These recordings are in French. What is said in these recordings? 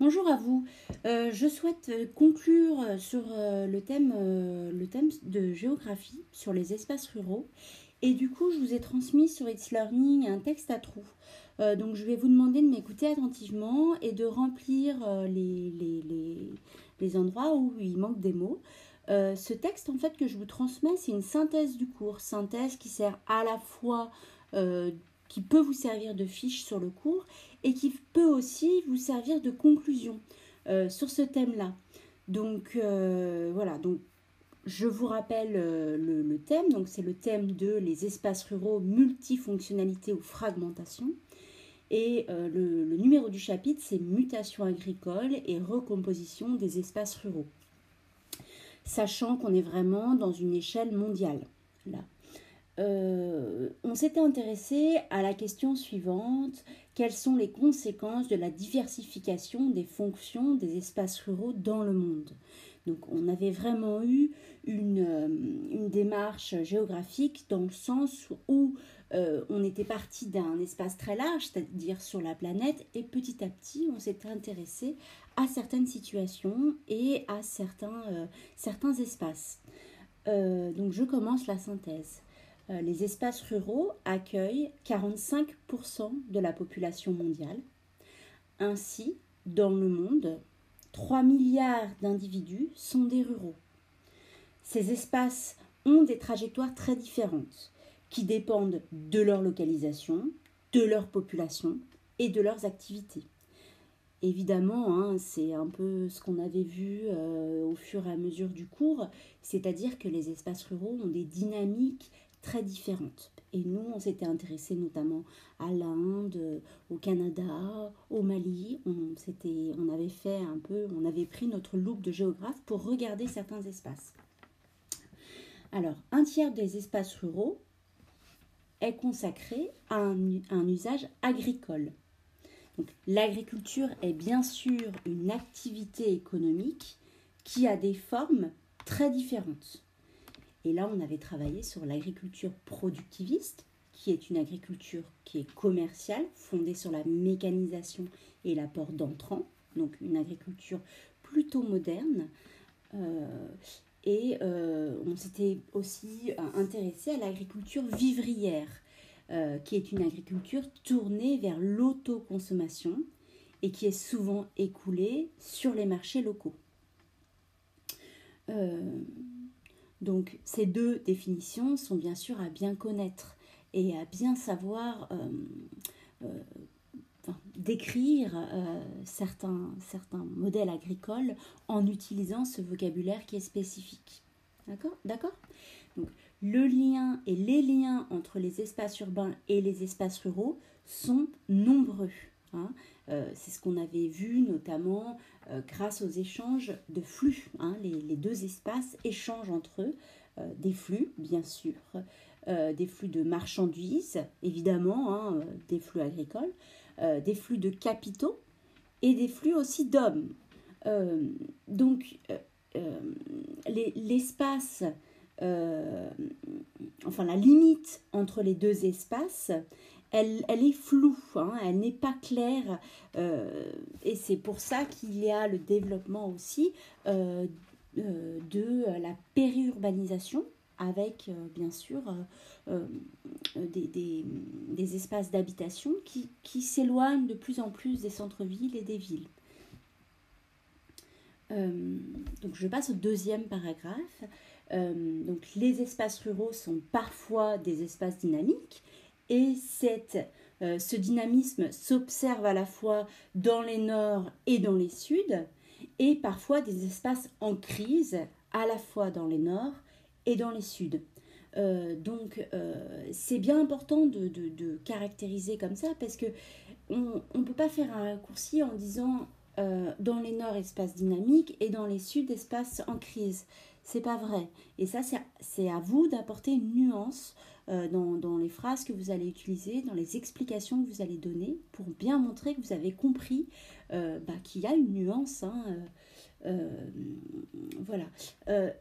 Bonjour à vous. Euh, je souhaite conclure sur euh, le, thème, euh, le thème de géographie, sur les espaces ruraux. Et du coup, je vous ai transmis sur It's Learning un texte à trous. donc, je vais vous demander de m'écouter attentivement et de remplir les, les, les, endroits où il manque des mots. ce texte, en fait, que je vous transmets, c'est une synthèse du cours. Synthèse qui sert à la fois qui peut vous servir de fiche sur le cours et qui peut aussi vous servir de conclusion euh, sur ce thème-là. Donc euh, voilà, donc je vous rappelle euh, le, thème, donc c'est le thème de les espaces ruraux, multifonctionnalité ou fragmentation. Et le, le, numéro du chapitre, c'est mutation agricole et recomposition des espaces ruraux. Sachant qu'on est vraiment dans une échelle mondiale. Là. Euh, on s'était intéressé à la question suivante quelles sont les conséquences de la diversification des fonctions des espaces ruraux dans le monde? Donc, on avait vraiment eu une, euh, démarche géographique dans le sens où euh, on était parti d'un espace très large, c'est-à-dire sur la planète, et petit à petit, on s'est intéressé à certaines situations et à certains, certains espaces. donc, je commence la synthèse. Euh, les espaces ruraux accueillent 45% de la population mondiale. Ainsi, dans le monde, 3 milliards d'individus sont des ruraux. Ces espaces ont des trajectoires très différentes qui dépendent de leur localisation, de leur population et de leurs activités. Évidemment, hein, c'est un peu ce qu'on avait vu euh, au fur et à mesure du cours, c'est-à-dire que les espaces ruraux ont des dynamiques très différentes. Et nous, on s'était intéressé notamment à l'Inde, au Canada, au Mali. On, on avait fait un peu, on avait pris notre loupe de géographe pour regarder certains espaces. Alors, un tiers des espaces ruraux est consacré à un, un usage agricole. L'agriculture est bien sûr une activité économique qui a des formes très différentes. Et là, on avait travaillé sur l'agriculture productiviste, qui est une agriculture qui est commerciale, fondée sur la mécanisation et l'apport d'entrants, donc une agriculture plutôt moderne. Euh, et euh, on s'était aussi intéressé à l'agriculture vivrière, euh, qui est une agriculture tournée vers l'autoconsommation et qui est souvent écoulée sur les marchés locaux. Donc ces deux définitions sont bien sûr à bien connaître et à bien savoir euh, euh, décrire euh, certains, certains modèles agricoles en utilisant ce vocabulaire qui est spécifique. D'accord? D'accord? Donc le lien et les liens entre les espaces urbains et les espaces ruraux sont nombreux. Hein. c'est ce qu'on avait vu notamment euh, grâce aux échanges de flux. Hein, les, deux espaces échangent entre eux euh, des flux, bien sûr, euh, des flux de marchandises, évidemment, hein, des flux agricoles, des flux de capitaux et des flux aussi d'hommes. donc, l'espace, enfin la limite entre les deux espaces, elle, est floue, hein, elle n'est pas claire. Euh, et c'est pour ça qu'il y a le développement aussi euh, euh, de la périurbanisation avec bien sûr des, espaces d'habitation qui, s'éloignent de plus en plus des centres-villes et des villes. donc je passe au deuxième paragraphe. donc les espaces ruraux sont parfois des espaces dynamiques et euh, ce dynamisme s'observe à la fois dans les nord et dans les sud, et parfois des espaces en crise à la fois dans les nord et dans les sud. Euh, donc euh, c'est bien important de, caractériser comme ça parce que on ne peut pas faire un raccourci en disant dans les nord espace dynamique et dans les sud espace en crise. C'est pas vrai. Et ça c'est à vous d'apporter une nuance euh, dans, les phrases que vous allez utiliser, dans les explications que vous allez donner, pour bien montrer que vous avez compris euh, bah, qu'il y a une nuance. Hein, euh, voilà.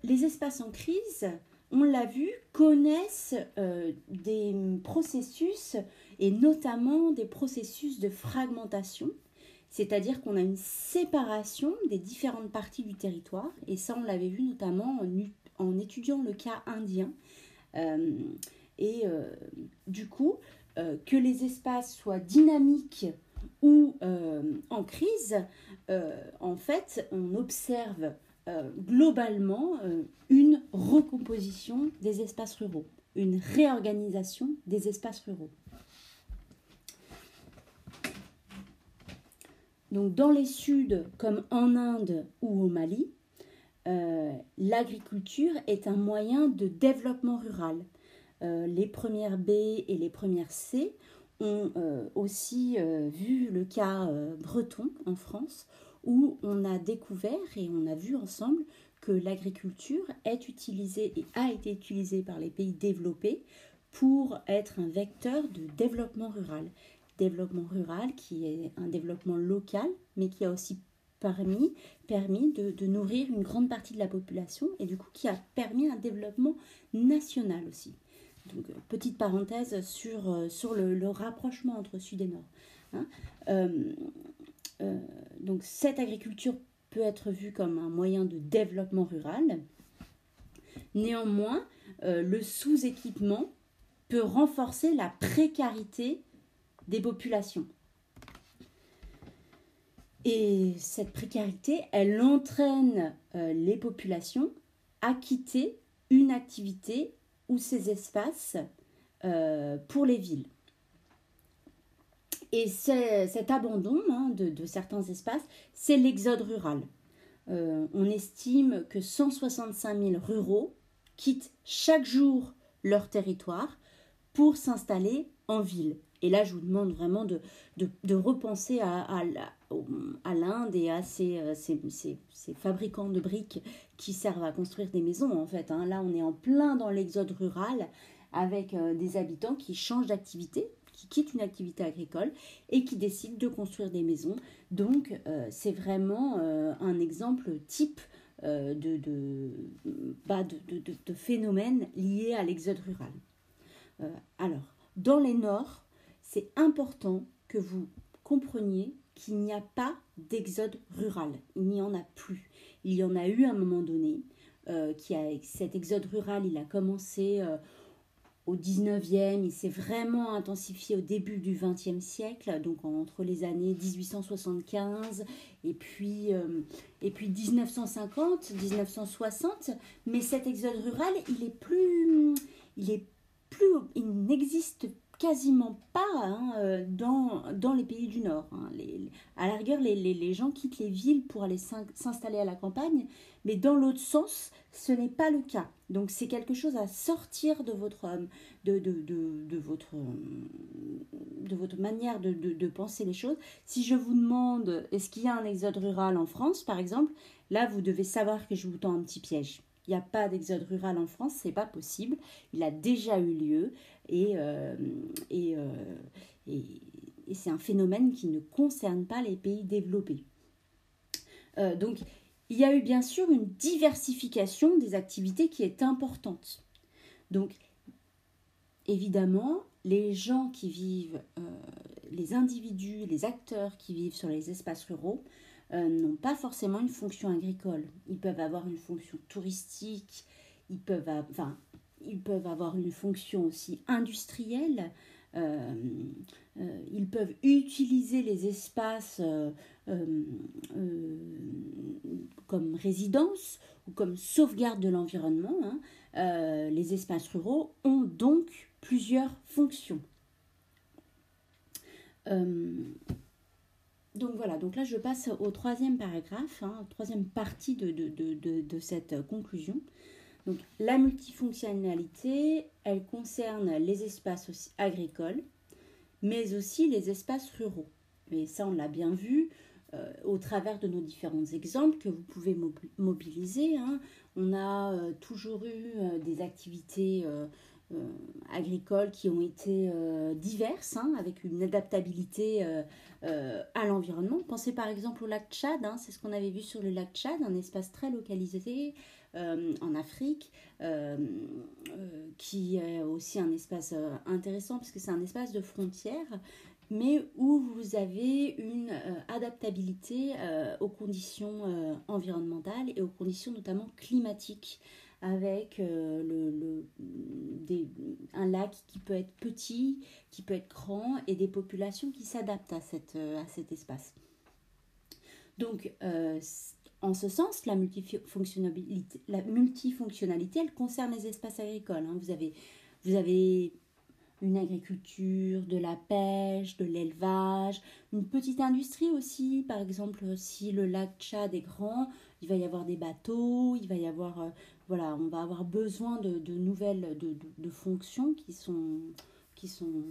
les espaces en crise, on l'a vu, connaissent des processus et notamment des processus de fragmentation, C'est-à-dire qu'on a une séparation des différentes parties du territoire, et ça on l'avait vu notamment en, étudiant le cas indien. Et euh, du coup, euh, que les espaces soient dynamiques ou en crise, en fait, on observe globalement une recomposition des espaces ruraux, une réorganisation des espaces ruraux. Donc dans les Suds, comme en Inde ou au Mali, euh, l'agriculture est un moyen de développement rural. Euh, les premières B et les premières C ont euh, aussi vu le cas breton en France, où on a découvert et on a vu ensemble que l'agriculture est utilisée et a été utilisée par les pays développés pour être un vecteur de développement rural développement rural, qui est un développement local, mais qui a aussi permis, permis de, nourrir une grande partie de la population et du coup qui a permis un développement national aussi. Donc, euh, petite parenthèse sur, euh, le, rapprochement entre Sud et Nord. Hein. Euh, donc cette agriculture peut être vue comme un moyen de développement rural. Néanmoins, le sous-équipement peut renforcer la précarité des populations. Et cette précarité, elle entraîne les populations à quitter une activité ou ces espaces euh, pour les villes. Et cet abandon hein, de, certains espaces, c'est l'exode rural. Euh, on estime que 165 000 ruraux quittent chaque jour leur territoire pour s'installer en ville. Et là, je vous demande vraiment de, de, repenser à, à, l'Inde et à ces, euh, ces, ces, ces, fabricants de briques qui servent à construire des maisons, en fait. Hein. Là, on est en plein dans l'exode rural avec euh, des habitants qui changent d'activité, qui quittent une activité agricole et qui décident de construire des maisons. Donc, euh, c'est vraiment un exemple type de, de, bah, de, de, de, phénomène lié à l'exode rural. alors, dans les Nords, c'est important que vous compreniez qu'il n'y a pas d'exode rural. Il n'y en a plus. Il y en a eu à un moment donné. Euh, qui a, cet exode rural, il a commencé euh, au 19e, il s'est vraiment intensifié au début du 20e siècle, donc entre les années 1875 et puis, euh, et puis 1950, 1960. Mais cet exode rural, il est plus. Il est plus. Il n'existe quasiment pas hein, euh, dans, dans les pays du Nord. Hein. À la les, gens quittent les villes pour aller s'installer à la campagne, mais dans l'autre sens, ce n'est pas le cas. Donc c'est quelque chose à sortir de votre, euh, de, de, de, votre, euh, de votre manière de, de, penser les choses. Si je vous demande, est-ce qu'il y a un exode rural en France, par exemple, là, vous devez savoir que je vous tends un petit piège. Il n'y a pas d'exode rural en France, c'est pas possible. Il a déjà eu lieu et, euh, euh, et, et, c'est un phénomène qui ne concerne pas les pays développés. Euh, donc, il y a eu bien sûr une diversification des activités qui est importante. Donc, évidemment, les gens qui vivent, les individus, les acteurs qui vivent sur les espaces ruraux n'ont pas forcément une fonction agricole. Ils peuvent avoir une fonction touristique, ils peuvent, enfin, ils peuvent avoir une fonction aussi industrielle. Euh, euh, ils peuvent utiliser les espaces euh, comme résidence ou comme sauvegarde de l'environnement. Hein. les espaces ruraux ont donc plusieurs fonctions. donc voilà, donc là je passe au troisième paragraphe, hein, troisième partie de, de cette conclusion. La multifonctionnalité, elle concerne les espaces agricoles, mais aussi les espaces ruraux. Et ça, on l'a bien vu euh, au travers de nos différents exemples que vous pouvez mobiliser. Hein. On a euh, toujours eu euh, des activités agricoles qui ont été diverses, hein, avec une adaptabilité à l'environnement. Pensez par exemple au lac Tchad, hein. c'est ce qu'on avait vu sur le lac Tchad, un espace très localisé en Afrique, euh, euh, qui est aussi un espace intéressant parce que c'est un espace de frontière, mais où vous avez une adaptabilité aux conditions environnementales et aux conditions notamment climatiques avec le, un lac qui peut être petit, qui peut être grand et des populations qui s'adaptent à, à cet espace. Donc, en ce sens, la multifonctionnalité, elle concerne les espaces agricoles. Hein. Vous, avez, une agriculture, de la pêche, de l'élevage, une petite industrie aussi. Par exemple, si le lac Tchad est grand, il va y avoir des bateaux, il va y avoir, euh, voilà, on va avoir besoin de, nouvelles, de, fonctions qui sont, qui sont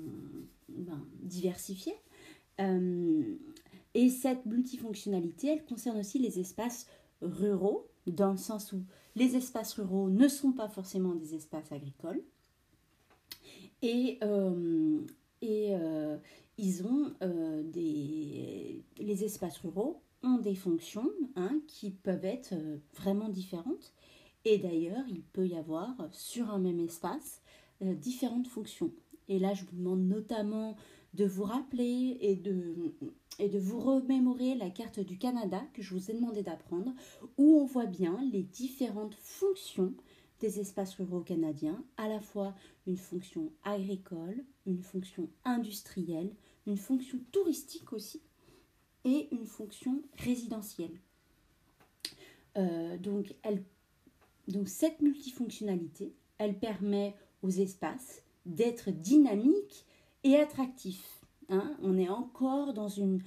ben, diversifiées. Euh, et cette multifonctionnalité, elle concerne aussi les espaces ruraux, dans le sens où les espaces ruraux ne sont pas forcément des espaces agricoles. Et, euh, et euh, ils ont euh, des. Les espaces ruraux ont des fonctions hein, qui peuvent être vraiment différentes. Et d'ailleurs, il peut y avoir sur un même espace différentes fonctions. Et là, je vous demande notamment de vous rappeler et de, et de vous remémorer la carte du Canada que je vous ai demandé d'apprendre, où on voit bien les différentes fonctions des espaces ruraux canadiens, à la fois une fonction agricole, une fonction industrielle, une fonction touristique aussi, et une fonction résidentielle. Euh, donc, cette multifonctionnalité, elle permet aux espaces d'être dynamiques et attractif. Hein. On est encore dans une,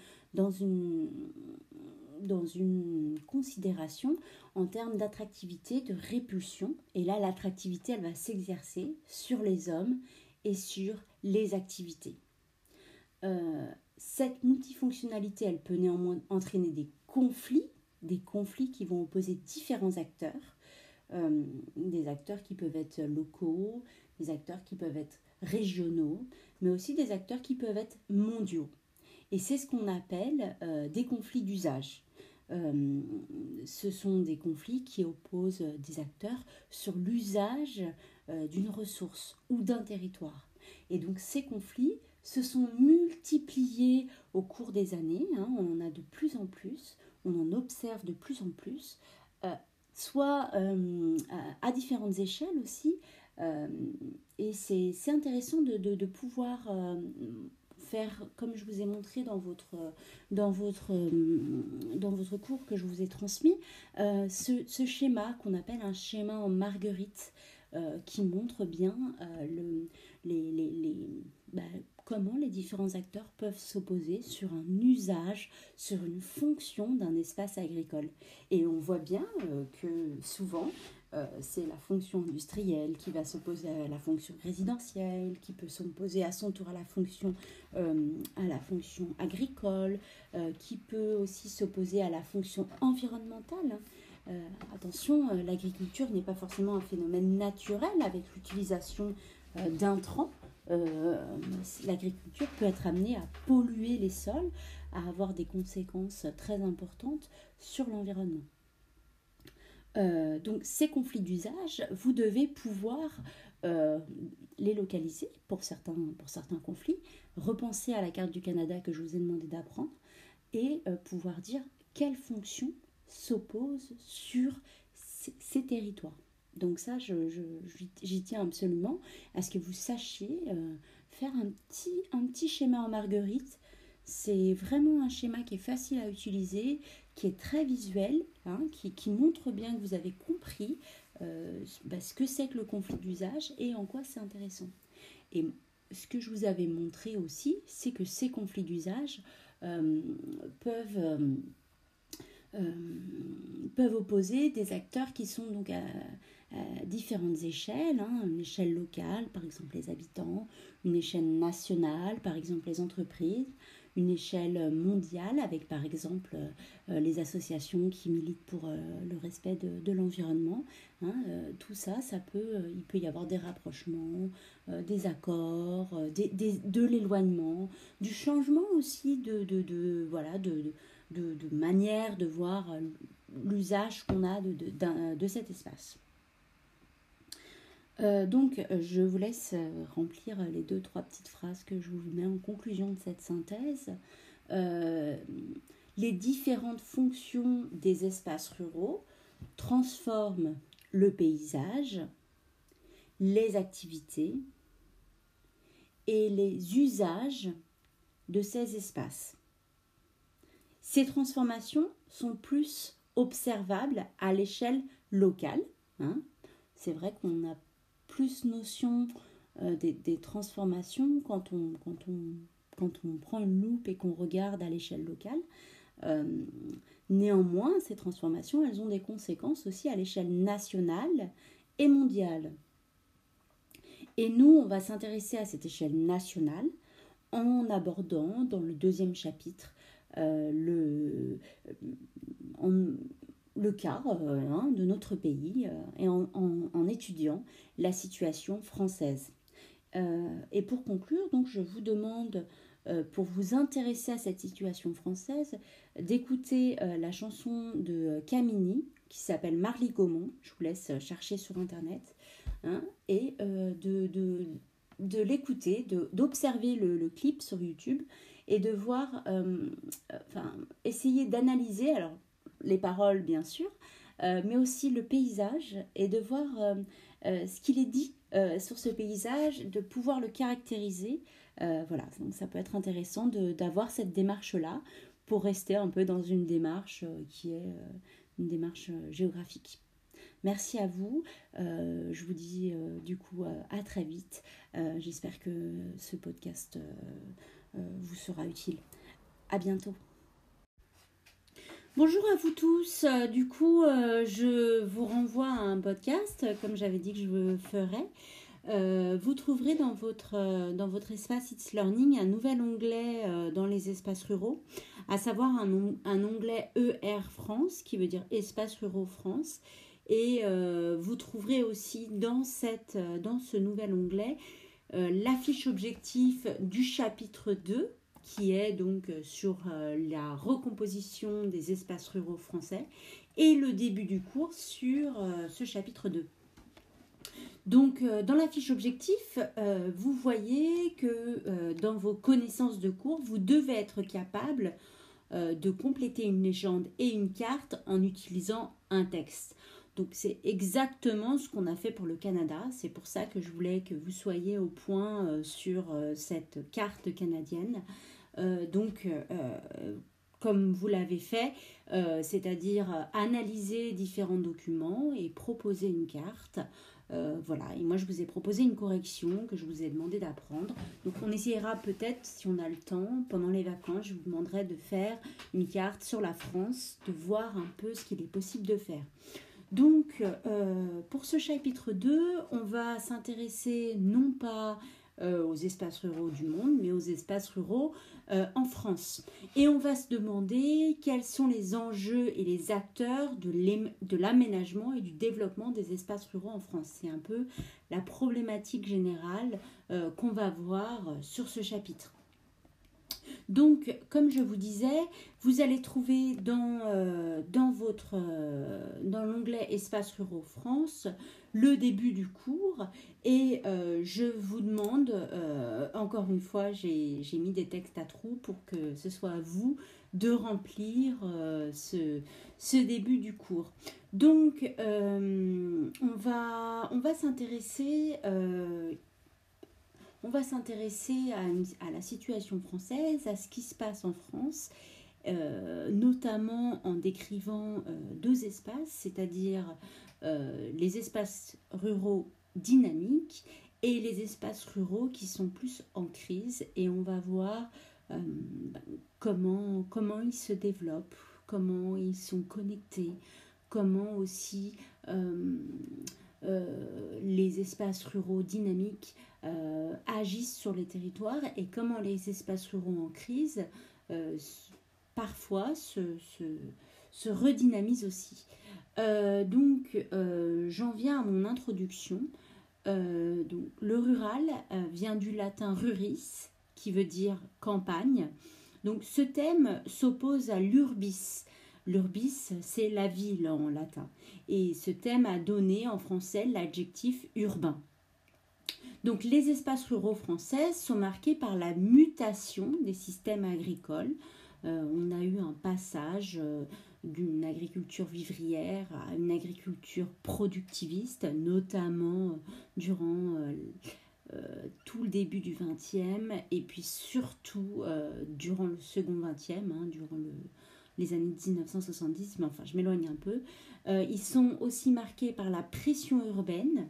considération en termes d'attractivité, de répulsion. Et là, l'attractivité, elle va s'exercer sur les hommes et sur les activités. Euh, cette multifonctionnalité, elle peut néanmoins entraîner des conflits, des conflits qui vont opposer différents acteurs, euh, des acteurs qui peuvent être locaux, des acteurs qui peuvent être régionaux, mais aussi des acteurs qui peuvent être mondiaux. Et c'est ce qu'on appelle euh, des conflits d'usage. Euh, ce sont des conflits qui opposent des acteurs sur l'usage euh, d'une ressource ou d'un territoire. Et donc ces conflits se sont multipliés au cours des années, hein. on en a de plus en plus, on en observe de plus en plus, soit à différentes échelles aussi, et c'est intéressant de, de, pouvoir euh, faire, comme je vous ai montré dans votre, dans votre, dans votre cours que je vous ai transmis, euh, ce, ce, schéma qu'on appelle un schéma en marguerite qui montre bien le, les, les bah, comment les différents acteurs peuvent s'opposer sur un usage, sur une fonction d'un espace agricole. Et on voit bien que souvent, euh, c'est la fonction industrielle qui va s'opposer à la fonction résidentielle, qui peut s'opposer à son tour à la fonction, euh, à la fonction agricole, euh, qui peut aussi s'opposer à la fonction environnementale. attention, l'agriculture n'est pas forcément un phénomène naturel avec l'utilisation d'intrants. l'agriculture peut être amenée à polluer les sols, à avoir des conséquences très importantes sur l'environnement. Euh, donc ces conflits d'usage, vous devez pouvoir euh, les localiser pour certains, pour certains conflits, repenser à la carte du Canada que je vous ai demandé d'apprendre et euh, pouvoir dire quelles fonctions s'opposent sur ces, territoires. Donc ça, j'y je, tiens absolument à ce que vous sachiez faire un petit, un petit schéma en marguerite. C'est vraiment un schéma qui est facile à utiliser, qui est très visuel, hein, qui, montre bien que vous avez compris euh, bah, ce que c'est que le conflit d'usage et en quoi c'est intéressant. Et ce que je vous avais montré aussi, c'est que ces conflits d'usage euh, peuvent, euh, peuvent opposer des acteurs qui sont donc à, différentes échelles, hein, une échelle locale, par exemple les habitants, une échelle nationale, par exemple les entreprises, une échelle mondiale avec par exemple euh, les associations qui militent pour euh, le respect de, l'environnement. Hein, euh, tout ça, ça peut, il peut y avoir des rapprochements, des accords, des, de l'éloignement, du changement aussi de, de, de voilà, de, manière de voir l'usage qu'on a de, cet espace. Euh, donc, je vous laisse remplir les deux, trois petites phrases que je vous mets en conclusion de cette synthèse. les différentes fonctions des espaces ruraux transforment le paysage, les activités et les usages de ces espaces. Ces transformations sont plus observables à l'échelle locale. Hein. C'est vrai qu'on a plus notion euh, des, transformations quand on, quand, on, quand on prend une loupe et qu'on regarde à l'échelle locale. Euh, néanmoins, ces transformations, elles ont des conséquences aussi à l'échelle nationale et mondiale. Et nous, on va s'intéresser à cette échelle nationale en abordant dans le deuxième chapitre euh, le, le cas euh, hein, de notre pays euh, et en, étudiant la situation française. et pour conclure, donc, je vous demande, pour vous intéresser à cette situation française, d'écouter la chanson de Camini qui s'appelle Marly Gaumont. Je vous laisse chercher sur Internet. Hein, et de, de, l'écouter, d'observer le, clip sur YouTube et de voir, euh, enfin, essayer d'analyser, alors les paroles bien sûr, euh, mais aussi le paysage et de voir euh, ce qu'il est dit sur ce paysage, de pouvoir le caractériser. voilà, donc ça peut être intéressant d'avoir cette démarche-là pour rester un peu dans une démarche qui est une démarche géographique. Merci à vous. Euh, je vous dis euh, du coup euh, à très vite. J'espère que ce podcast vous sera utile. À bientôt. Bonjour à vous tous. Du coup, je vous renvoie à un podcast, comme j'avais dit que je le ferais. vous trouverez dans votre, espace It's Learning un nouvel onglet dans les espaces ruraux, à savoir un, un, onglet ER France, qui veut dire Espace Ruraux France, et euh, vous trouverez aussi dans, euh, dans ce nouvel onglet euh, l'affiche objectif du chapitre 2 qui est donc sur la recomposition des espaces ruraux français et le début du cours sur ce chapitre 2. Donc, dans la fiche objectif, vous voyez que dans vos connaissances de cours, vous devez être capable de compléter une légende et une carte en utilisant un texte. Donc c'est exactement ce qu'on a fait pour le Canada. C'est pour ça que je voulais que vous soyez au point euh, sur euh, cette carte canadienne. Euh, donc comme vous l'avez fait, c'est-à-dire analyser différents documents et proposer une carte. voilà, et moi je vous ai proposé une correction que je vous ai demandé d'apprendre. Donc on essayera peut-être, si on a le temps, pendant les vacances, je vous demanderai de faire une carte sur la France, de voir un peu ce qu'il est possible de faire. Donc, euh, pour ce chapitre 2, on va s'intéresser non pas euh, aux espaces ruraux du monde, mais aux espaces ruraux euh, en France. Et on va se demander quels sont les enjeux et les acteurs de l'aménagement et du développement des espaces ruraux en France. C'est un peu la problématique générale qu'on va voir sur ce chapitre. Donc, comme je vous disais, vous allez trouver dans, euh, dans, euh, dans l'onglet Espace ruraux France le début du cours et euh, je vous demande, encore une fois, j'ai mis des textes à trous pour que ce soit à vous de remplir ce, ce, début du cours. Donc, on va, on va s'intéresser on va s'intéresser à, la situation française, à ce qui se passe en France, euh, notamment en décrivant euh, deux espaces, c'est-à-dire euh, les espaces ruraux dynamiques et les espaces ruraux qui sont plus en crise. Et on va voir comment, ils se développent, comment ils sont connectés, comment aussi les espaces ruraux dynamiques agissent sur les territoires et comment les espaces ruraux en crise parfois se, se, redynamisent aussi. Euh, donc j'en viens à mon introduction. donc, le rural vient du latin ruris qui veut dire campagne. Donc ce thème s'oppose à l'urbis L'urbis, c'est la ville en latin. Et ce thème a donné en français l'adjectif urbain. Donc les espaces ruraux français sont marqués par la mutation des systèmes agricoles. Euh, on a eu un passage euh, d'une agriculture vivrière à une agriculture productiviste, notamment euh, durant tout le début du XXe et puis surtout durant le second XXe, hein, durant les années 1970, mais enfin je m'éloigne un peu. ils sont aussi marqués par la pression urbaine,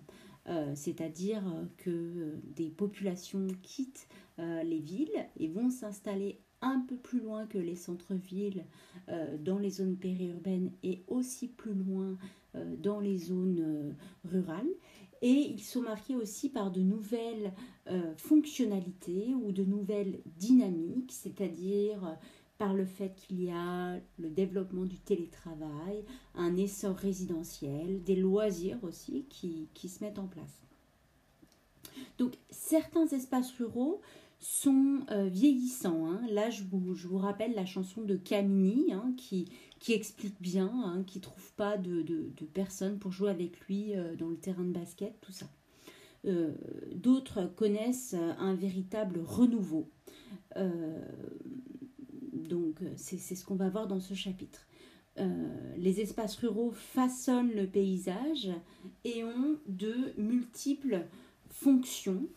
c'est-à-dire que des populations quittent les villes et vont s'installer un peu plus loin que les centres-villes dans les zones périurbaines et aussi plus loin dans les zones rurales. Et ils sont marqués aussi par de nouvelles fonctionnalités ou de nouvelles dynamiques, c'est-à-dire par le fait qu'il y a le développement du télétravail, un essor résidentiel, des loisirs aussi qui, se mettent en place. Donc certains espaces ruraux sont euh, vieillissants. Hein. Là, je vous, rappelle la chanson de Camini hein, qui, explique bien, hein, qui ne trouve pas de, personnes pour jouer avec lui euh, dans le terrain de basket, tout ça. Euh, d'autres connaissent un véritable renouveau donc c'est ce qu'on va voir dans ce chapitre. Les espaces ruraux façonnent le paysage et ont de multiples fonctions,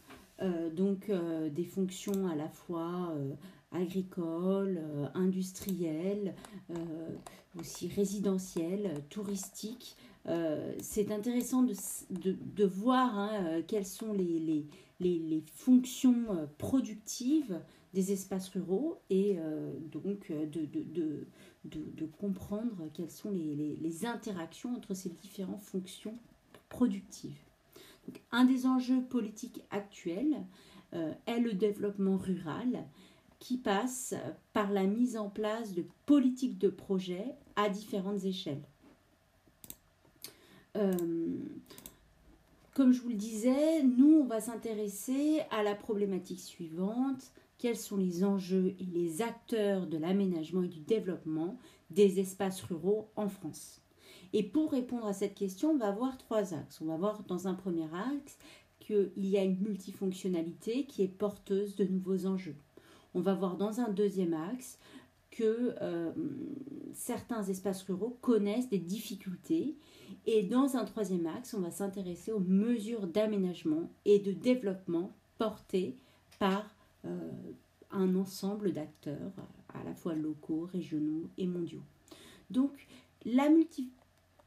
donc des fonctions à la fois agricoles, industrielles, aussi résidentielles, touristiques. c'est intéressant de, voir hein, quelles sont les, les fonctions productives des espaces ruraux et euh, donc euh, de, de, de, comprendre quelles sont les, les, interactions entre ces différentes fonctions productives. Un des enjeux politiques actuels euh, est le développement rural qui passe par la mise en place de politiques de projets à différentes échelles. comme je vous le disais, nous, on va s'intéresser à la problématique suivante, quels sont les enjeux et les acteurs de l'aménagement et du développement des espaces ruraux en France? Et pour répondre à cette question, on va voir trois axes. On va voir dans un premier axe qu'il y a une multifonctionnalité qui est porteuse de nouveaux enjeux. On va voir dans un deuxième axe que euh, certains espaces ruraux connaissent des difficultés. Et dans un troisième axe, on va s'intéresser aux mesures d'aménagement et de développement portées par euh, un ensemble d'acteurs à la fois locaux, régionaux et mondiaux. Donc, la multi...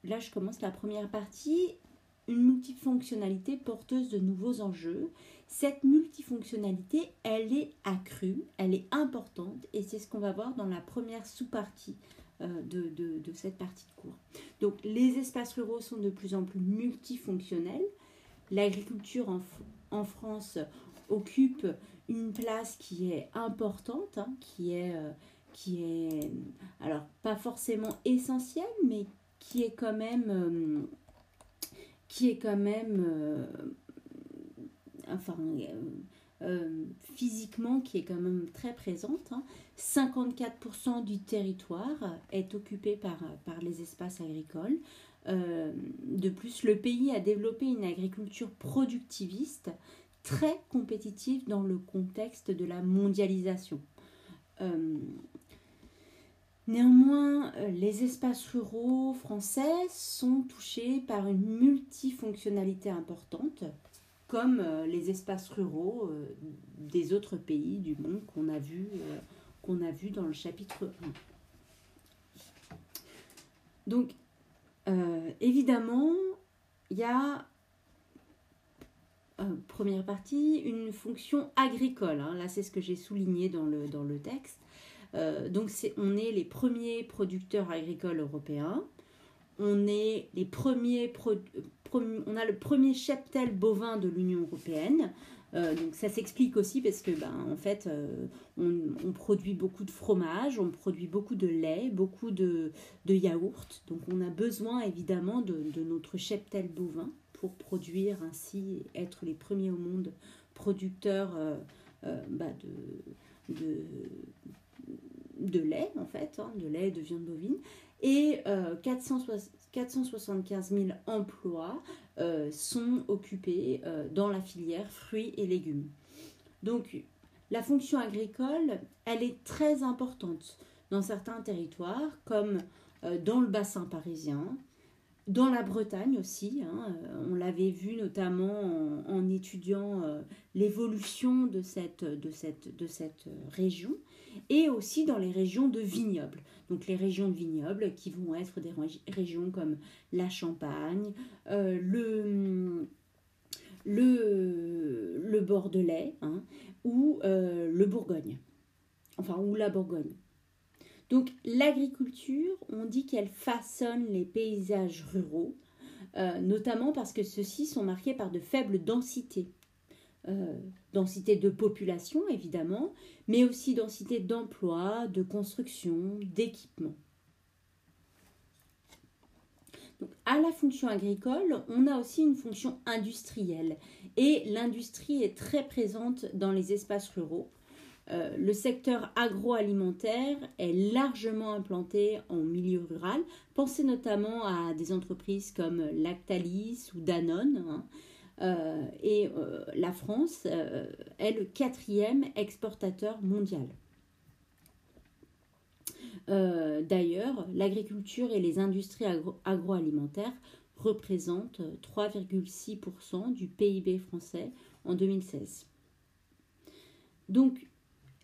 là je commence la première partie, une multifonctionnalité porteuse de nouveaux enjeux. Cette multifonctionnalité, elle est accrue, elle est importante et c'est ce qu'on va voir dans la première sous-partie euh, de, cette partie de cours. Donc les espaces ruraux sont de plus en plus multifonctionnels. L'agriculture en, en France occupe une place qui est importante, hein, qui est, euh, qui est, alors pas forcément essentielle, mais qui est quand même, euh, qui est quand même, euh, enfin, physiquement, qui est quand même très présente. 54% hein. du territoire est occupé par, les espaces agricoles. de plus, le pays a développé une agriculture productiviste très compétitif dans le contexte de la mondialisation. Euh, néanmoins, euh, les espaces ruraux français sont touchés par une multifonctionnalité importante, comme euh, les espaces ruraux des autres pays du monde qu'on a vu, dans le chapitre 1. Donc, évidemment, il y a euh, première partie, une fonction agricole. Hein. Là, c'est ce que j'ai souligné dans le texte. Euh, donc, on est les premiers producteurs agricoles européens. On est les premiers, on a le premier cheptel bovin de l'Union européenne. Euh, donc ça s'explique aussi parce que ben, en fait on, produit beaucoup de fromage, on produit beaucoup de lait, beaucoup de, de yaourt. Donc on a besoin évidemment de, notre cheptel bovin pour produire ainsi, être les premiers au monde producteurs euh, euh, bah, de, de, lait, en fait, hein, de lait et de viande bovine. et 475 000 emplois sont occupés dans la filière fruits et légumes. Donc la fonction agricole, elle est très importante dans certains territoires, comme dans le bassin parisien, dans la Bretagne aussi, hein, euh, on l'avait vu notamment en, étudiant euh, l'évolution de cette, de, cette, de cette région, et aussi dans les régions de vignobles. Donc les régions de vignobles qui vont être des régions comme la Champagne, euh, le, le, le Bordelais hein, ou le Bourgogne, enfin ou la Bourgogne. Donc l'agriculture, on dit qu'elle façonne les paysages ruraux, euh, notamment parce que ceux-ci sont marqués par de faibles densités. Densité de population évidemment, mais aussi densité d'emploi, de construction, d'équipement. à la fonction agricole, on a aussi une fonction industrielle. Et l'industrie est très présente dans les espaces ruraux. Euh, le secteur agroalimentaire est largement implanté en milieu rural. Pensez notamment à des entreprises comme Lactalis ou Danone. Hein. Euh, et euh, la France est le quatrième exportateur mondial. D'ailleurs, l'agriculture et les industries agroalimentaires représentent 3,6% du PIB français en 2016. Donc,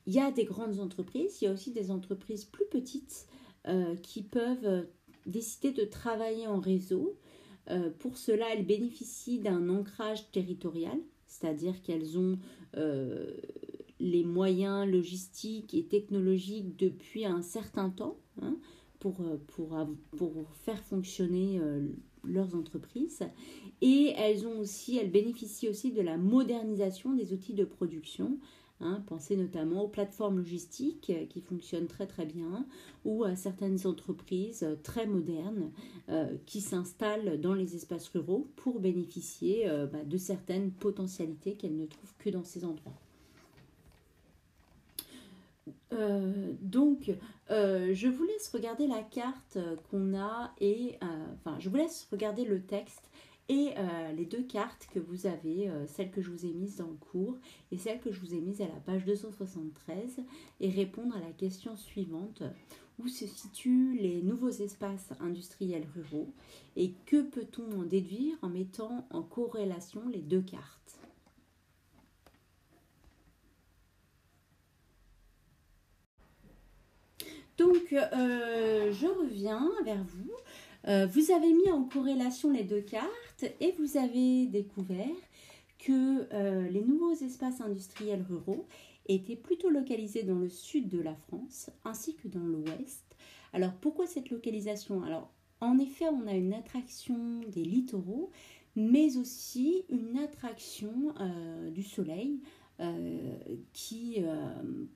il y a des grandes entreprises, il y a aussi des entreprises plus petites euh, qui peuvent euh, décider de travailler en réseau. Euh, pour cela, elles bénéficient d'un ancrage territorial, c'est-à-dire qu'elles ont les moyens logistiques et technologiques depuis un certain temps hein, pour, pour, pour, faire fonctionner leurs entreprises. Et elles ont aussi, elles bénéficient aussi de la modernisation des outils de production Hein, pensez notamment aux plateformes logistiques euh, qui fonctionnent très très bien ou à certaines entreprises euh, très modernes euh, qui s'installent dans les espaces ruraux pour bénéficier bah, de certaines potentialités qu'elles ne trouvent que dans ces endroits. donc, je vous laisse regarder la carte qu'on a et enfin, je vous laisse regarder le texte et euh, les deux cartes que vous avez, euh, celle que je vous ai mise dans le cours et celle que je vous ai mise à la page 273, et répondre à la question suivante. Où se situent les nouveaux espaces industriels ruraux et que peut-on en déduire en mettant en corrélation les deux cartes? Donc, euh, je reviens vers vous euh, vous avez mis en corrélation les deux cartes et vous avez découvert que euh, les nouveaux espaces industriels ruraux étaient plutôt localisés dans le sud de la France ainsi que dans l'ouest. Alors pourquoi cette localisation? Alors en effet, on a une attraction des littoraux, mais aussi une attraction euh, du soleil qui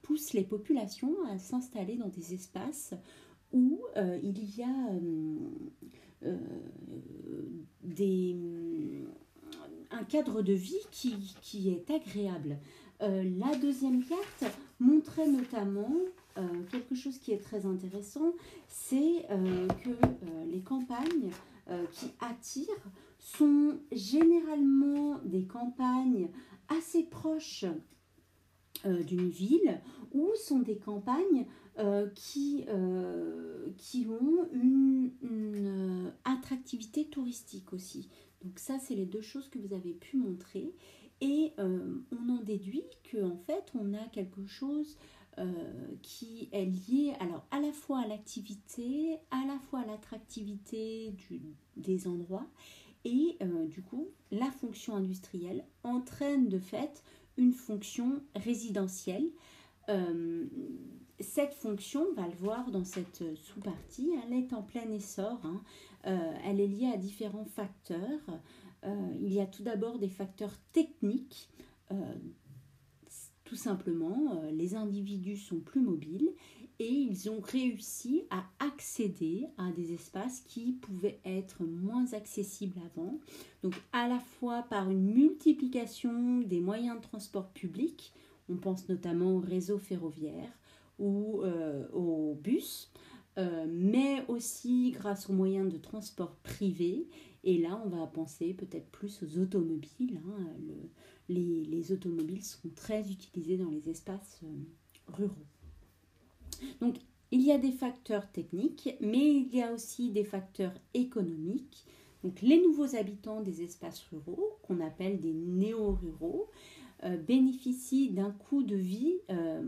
pousse les populations à s'installer dans des espaces où euh, il y a euh, euh, des, un cadre de vie qui, qui est agréable. la deuxième carte montrait notamment quelque chose qui est très intéressant, c'est que les campagnes qui attirent sont généralement des campagnes assez proches d'une ville ou sont des campagnes euh, qui, euh, qui ont une, euh, attractivité touristique aussi. Donc ça, c'est les deux choses que vous avez pu montrer. Et on en déduit qu'en fait, on a quelque chose qui est lié alors à la fois à l'activité, à la fois à l'attractivité des endroits. Et du coup, la fonction industrielle entraîne de fait une fonction résidentielle cette fonction, on va le voir dans cette sous-partie, elle est en plein essor. Hein. Euh, elle est liée à différents facteurs. Euh, il y a tout d'abord des facteurs techniques. Euh, tout simplement, les individus sont plus mobiles et ils ont réussi à accéder à des espaces qui pouvaient être moins accessibles avant. Donc à la fois par une multiplication des moyens de transport public, on pense notamment au réseau ferroviaire, ou euh, au bus, mais aussi grâce aux moyens de transport privés. Et là, on va penser peut-être plus aux automobiles. Hein. les, les, automobiles sont très utilisés dans les espaces ruraux. Donc, il y a des facteurs techniques, mais il y a aussi des facteurs économiques. Donc, les nouveaux habitants des espaces ruraux, qu'on appelle des néo-ruraux, euh, bénéficient d'un coût de vie euh,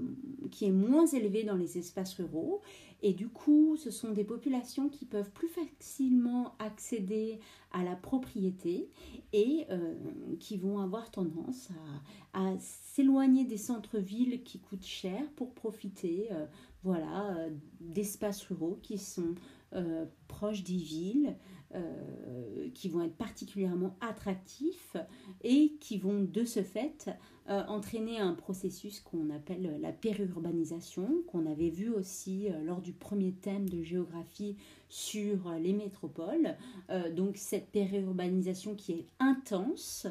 qui est moins élevé dans les espaces ruraux. Et du coup, ce sont des populations qui peuvent plus facilement accéder à la propriété et euh, qui vont avoir tendance à, s'éloigner des centres-villes qui coûtent cher pour profiter voilà, d'espaces ruraux qui sont proches des villes, qui vont être particulièrement attractifs et qui vont de ce fait euh, entraîner un processus qu'on appelle la périurbanisation, qu'on avait vu aussi euh, lors du premier thème de géographie sur les métropoles. Euh, donc cette périurbanisation qui est intense,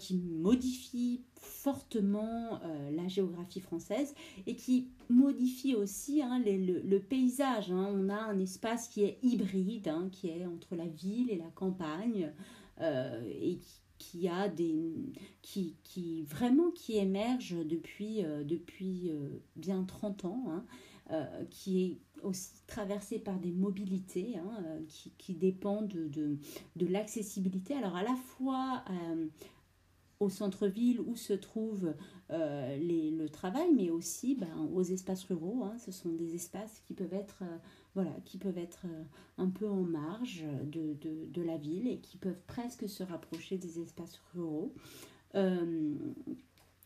qui modifie fortement la géographie française et qui modifie aussi hein, le, paysage. Hein. On a un espace qui est hybride, hein, qui est entre la ville et la campagne. et qui a des qui, vraiment qui émerge depuis, euh, depuis euh, bien 30 ans, euh, qui est aussi traversé par des mobilités hein, qui, qui, dépendent de, de, l'accessibilité. Alors à la fois au centre-ville où se trouve les, le travail, mais aussi ben, aux espaces ruraux. Hein. ce sont des espaces qui peuvent être voilà, qui peuvent être euh, un peu en marge de, de, la ville et qui peuvent presque se rapprocher des espaces ruraux. Euh,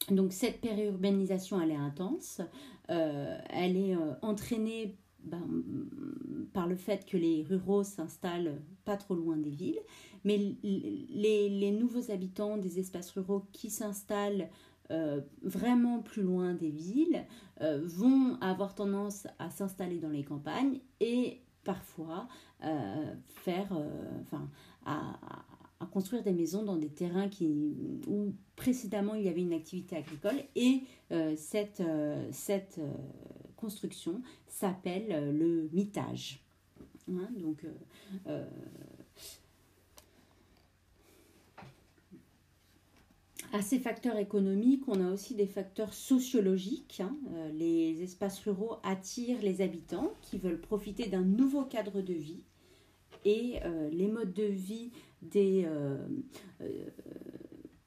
donc cette périurbanisation, elle est intense, euh, elle est entraînée ben, par le fait que les ruraux s'installent pas trop loin des villes, mais les, nouveaux habitants des espaces ruraux qui s'installent vraiment plus loin des villes euh, vont avoir tendance à s'installer dans les campagnes et parfois euh, faire, euh, enfin, à, construire des maisons dans des terrains qui, où précédemment il y avait une activité agricole et cette construction s'appelle le mitage. Hein, donc, À ces facteurs économiques, on a aussi des facteurs sociologiques. Hein. Euh, les espaces ruraux attirent les habitants qui veulent profiter d'un nouveau cadre de vie et euh, les modes de vie euh,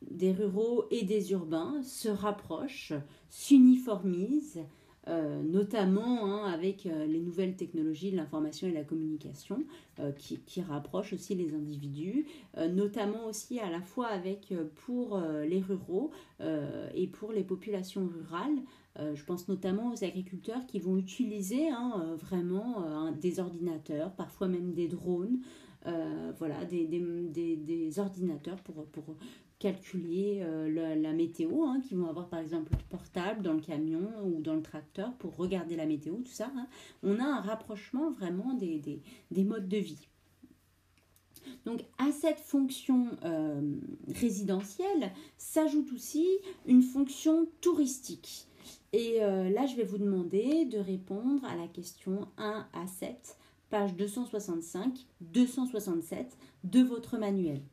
des ruraux et des urbains se rapprochent, s'uniformisent euh, notamment hein, avec euh, les nouvelles technologies de l'information et la communication euh, qui, qui, rapprochent aussi les individus, notamment aussi à la fois avec pour les ruraux et pour les populations rurales. je pense notamment aux agriculteurs qui vont utiliser hein, vraiment des ordinateurs, parfois même des drones, voilà, des, des, des, ordinateurs pour calculer euh, la, météo, hein, qui vont avoir par exemple le portable dans le camion ou dans le tracteur pour regarder la météo, tout ça. Hein. On a un rapprochement vraiment des, des, modes de vie. Donc à cette fonction euh, résidentielle s'ajoute aussi une fonction touristique. Et euh, là, je vais vous demander de répondre à la question 1 à 7, page 265-267 de votre manuel.